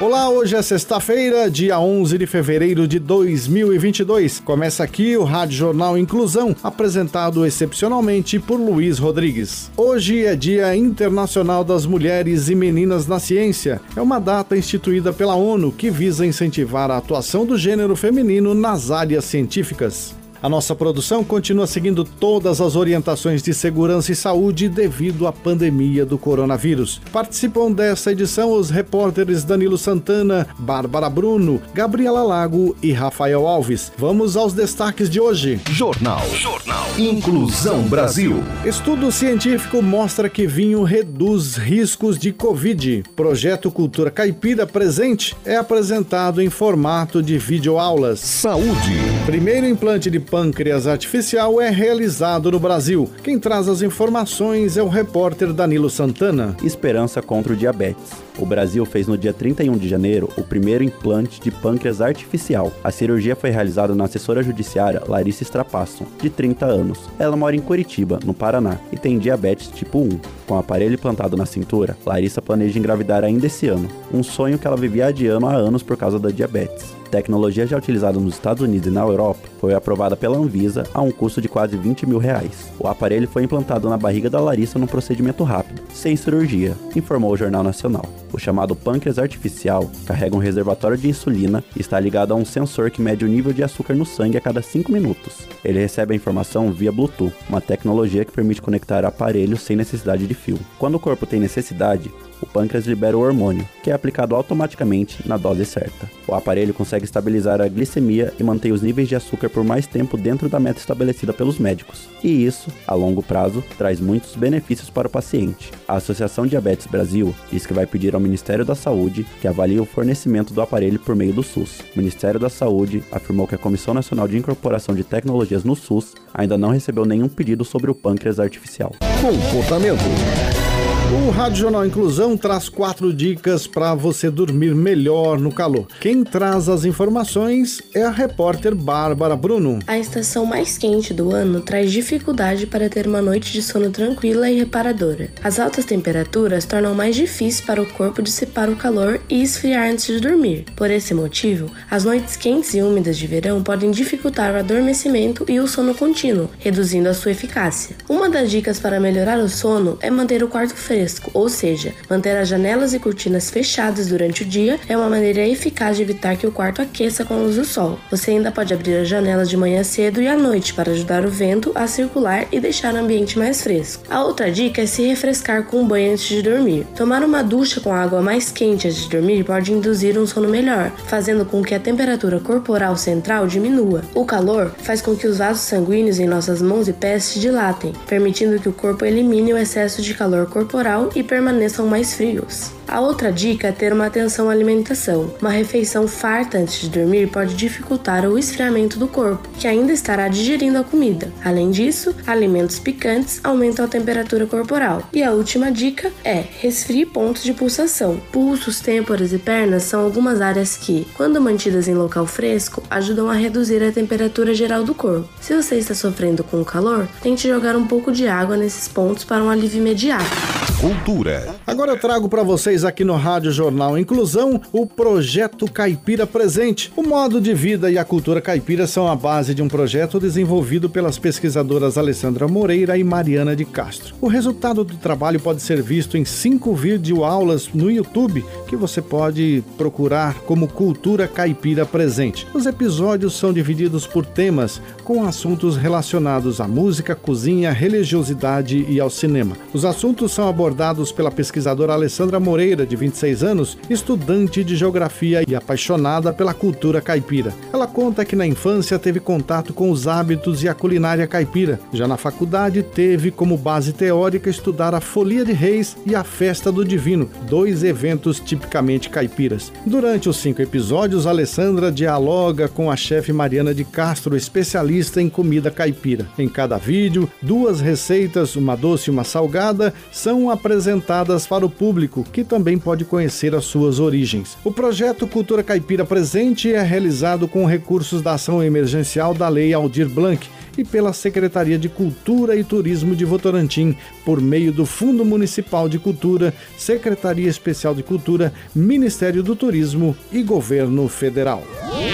Olá, hoje é sexta-feira, dia 11 de fevereiro de 2022. Começa aqui o Rádio Jornal Inclusão, apresentado excepcionalmente por Luiz Rodrigues. Hoje é Dia Internacional das Mulheres e Meninas na Ciência. É uma data instituída pela ONU que visa incentivar a atuação do gênero feminino nas áreas científicas. A nossa produção continua seguindo todas as orientações de segurança e saúde devido à pandemia do coronavírus. Participam dessa edição os repórteres Danilo Santana, Bárbara Bruno, Gabriela Lago e Rafael Alves. Vamos aos destaques de hoje. Jornal. Jornal. Inclusão Brasil. Estudo científico mostra que vinho reduz riscos de Covid. Projeto Cultura Caipira Presente é apresentado em formato de videoaulas. Saúde. Primeiro implante de pâncreas artificial é realizado no Brasil. Quem traz as informações é o repórter Danilo Santana. Esperança contra o diabetes. O Brasil fez no dia 31 de janeiro o primeiro implante de pâncreas artificial. A cirurgia foi realizada na assessora judiciária Larissa Strapasso, de 30 anos. Ela mora em Curitiba, no Paraná, e tem diabetes tipo 1. Com o aparelho implantado na cintura, Larissa planeja engravidar ainda esse ano, um sonho que ela vivia adiando há anos por causa da diabetes tecnologia já utilizada nos Estados Unidos e na Europa, foi aprovada pela Anvisa a um custo de quase 20 mil reais. O aparelho foi implantado na barriga da Larissa num procedimento rápido, sem cirurgia, informou o Jornal Nacional. O chamado pâncreas artificial carrega um reservatório de insulina e está ligado a um sensor que mede o nível de açúcar no sangue a cada 5 minutos. Ele recebe a informação via Bluetooth, uma tecnologia que permite conectar aparelhos sem necessidade de fio. Quando o corpo tem necessidade, o pâncreas libera o hormônio, que é aplicado automaticamente na dose certa. O aparelho consegue estabilizar a glicemia e mantém os níveis de açúcar por mais tempo dentro da meta estabelecida pelos médicos. E isso, a longo prazo, traz muitos benefícios para o paciente. A Associação Diabetes Brasil diz que vai pedir ao Ministério da Saúde que avalie o fornecimento do aparelho por meio do SUS. O Ministério da Saúde afirmou que a Comissão Nacional de Incorporação de Tecnologias no SUS ainda não recebeu nenhum pedido sobre o pâncreas artificial. Comportamento. O Rádio Jornal Inclusão traz quatro dicas para você dormir melhor no calor. Quem traz as informações é a repórter Bárbara Bruno. A estação mais quente do ano traz dificuldade para ter uma noite de sono tranquila e reparadora. As altas temperaturas tornam mais difícil para o corpo dissipar o calor e esfriar antes de dormir. Por esse motivo, as noites quentes e úmidas de verão podem dificultar o adormecimento e o sono contínuo, reduzindo a sua eficácia. Uma das dicas para melhorar o sono é manter o quarto fresco fresco, ou seja, manter as janelas e cortinas fechadas durante o dia é uma maneira eficaz de evitar que o quarto aqueça com a luz do sol. Você ainda pode abrir as janelas de manhã cedo e à noite para ajudar o vento a circular e deixar o ambiente mais fresco. A outra dica é se refrescar com um banho antes de dormir. Tomar uma ducha com água mais quente antes de dormir pode induzir um sono melhor, fazendo com que a temperatura corporal central diminua. O calor faz com que os vasos sanguíneos em nossas mãos e pés se dilatem, permitindo que o corpo elimine o excesso de calor corporal e permaneçam mais frios. A outra dica é ter uma atenção à alimentação. Uma refeição farta antes de dormir pode dificultar o esfriamento do corpo, que ainda estará digerindo a comida. Além disso, alimentos picantes aumentam a temperatura corporal. E a última dica é resfrie pontos de pulsação. Pulsos, têmporas e pernas são algumas áreas que, quando mantidas em local fresco, ajudam a reduzir a temperatura geral do corpo. Se você está sofrendo com o calor, tente jogar um pouco de água nesses pontos para um alívio imediato. Cultura. Agora eu trago para vocês aqui no Rádio Jornal Inclusão o projeto Caipira Presente. O modo de vida e a cultura caipira são a base de um projeto desenvolvido pelas pesquisadoras Alessandra Moreira e Mariana de Castro. O resultado do trabalho pode ser visto em cinco videoaulas no YouTube que você pode procurar como Cultura Caipira Presente. Os episódios são divididos por temas com assuntos relacionados à música, cozinha, religiosidade e ao cinema. Os assuntos são abordados pela pesquisadora Alessandra Moreira, de 26 anos, estudante de geografia e apaixonada pela cultura caipira. Ela conta que na infância teve contato com os hábitos e a culinária caipira. Já na faculdade, teve como base teórica estudar a Folia de Reis e a Festa do Divino, dois eventos tipicamente caipiras. Durante os cinco episódios, Alessandra dialoga com a chefe Mariana de Castro, especialista em comida caipira. Em cada vídeo, duas receitas, uma doce e uma salgada, são apresentadas para o público, que também pode conhecer as suas origens. O projeto Cultura Caipira Presente é realizado com recursos da ação emergencial da Lei Aldir Blanc e pela Secretaria de Cultura e Turismo de Votorantim, por meio do Fundo Municipal de Cultura, Secretaria Especial de Cultura, Ministério do Turismo e Governo Federal.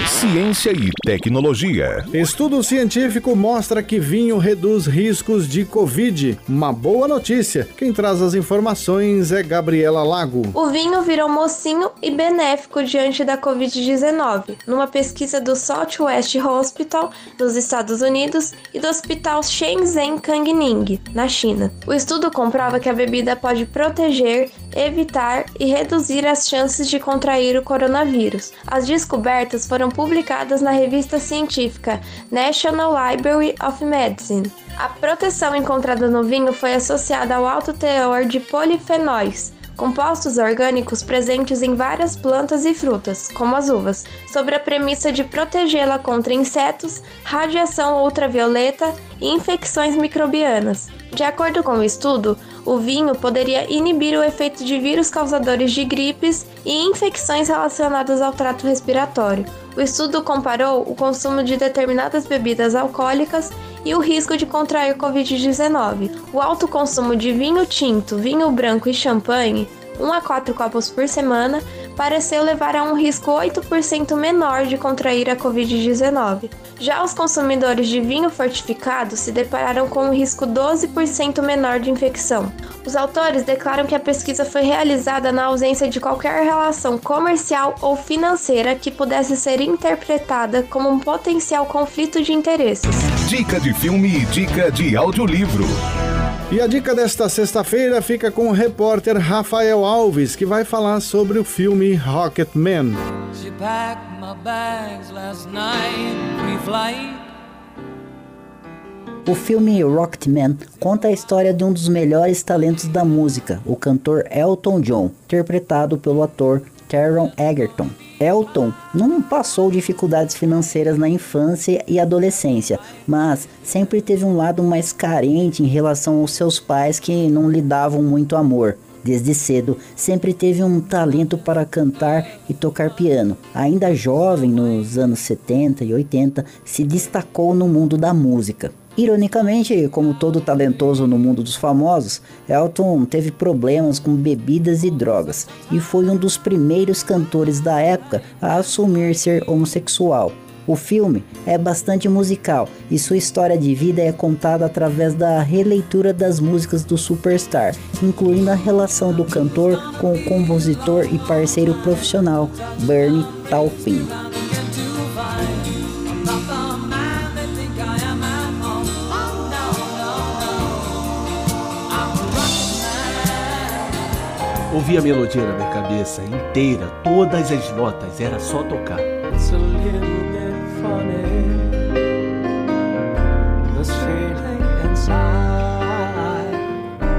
Ciência e tecnologia. Estudo científico mostra que vinho reduz riscos de Covid. Uma boa notícia. Quem traz as informações é Gabriela Lago. O vinho virou mocinho e benéfico diante da Covid-19, numa pesquisa do Southwest Hospital, nos Estados Unidos, e do Hospital Shenzhen Kangning, na China. O estudo comprova que a bebida pode proteger, evitar e reduzir as chances de contrair o coronavírus. As descobertas foram publicadas na revista científica National Library of Medicine. A proteção encontrada no vinho foi associada ao alto teor de polifenóis, compostos orgânicos presentes em várias plantas e frutas, como as uvas, sobre a premissa de protegê-la contra insetos, radiação ultravioleta e infecções microbianas. De acordo com o estudo, o vinho poderia inibir o efeito de vírus causadores de gripes e infecções relacionadas ao trato respiratório. O estudo comparou o consumo de determinadas bebidas alcoólicas e o risco de contrair Covid-19. O alto consumo de vinho tinto, vinho branco e champanhe 1 a 4 copos por semana, pareceu levar a um risco 8% menor de contrair a Covid-19. Já os consumidores de vinho fortificado se depararam com um risco 12% menor de infecção. Os autores declaram que a pesquisa foi realizada na ausência de qualquer relação comercial ou financeira que pudesse ser interpretada como um potencial conflito de interesses. Dica de filme e dica de audiolivro. E a dica desta sexta-feira fica com o repórter Rafael Alves, que vai falar sobre o filme Rocketman. O filme Rocketman conta a história de um dos melhores talentos da música, o cantor Elton John, interpretado pelo ator Taron Egerton. Elton não passou dificuldades financeiras na infância e adolescência, mas sempre teve um lado mais carente em relação aos seus pais que não lhe davam muito amor. Desde cedo, sempre teve um talento para cantar e tocar piano. Ainda jovem, nos anos 70 e 80, se destacou no mundo da música. Ironicamente, como todo talentoso no mundo dos famosos, Elton teve problemas com bebidas e drogas e foi um dos primeiros cantores da época a assumir ser homossexual. O filme é bastante musical e sua história de vida é contada através da releitura das músicas do superstar, incluindo a relação do cantor com o compositor e parceiro profissional Bernie Taupin. Ouvi a melodia na minha cabeça inteira, todas as notas, era só tocar.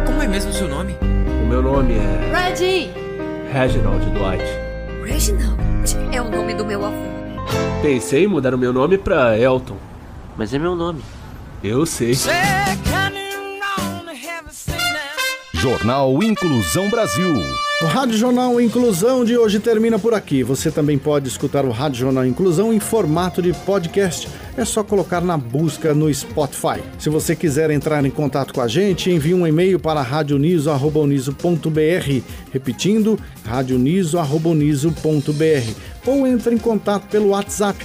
Como é mesmo o seu nome? O meu nome é Reggie! Reginald Dwight. Reginald é o nome do meu avô. Pensei em mudar o meu nome pra Elton. Mas é meu nome. Eu sei. Jornal Inclusão Brasil. O Rádio Jornal Inclusão de hoje termina por aqui. Você também pode escutar o Rádio Jornal Inclusão em formato de podcast. É só colocar na busca no Spotify. Se você quiser entrar em contato com a gente, envie um e-mail para radioniso.br. Repetindo, radioniso.br. Ou entre em contato pelo WhatsApp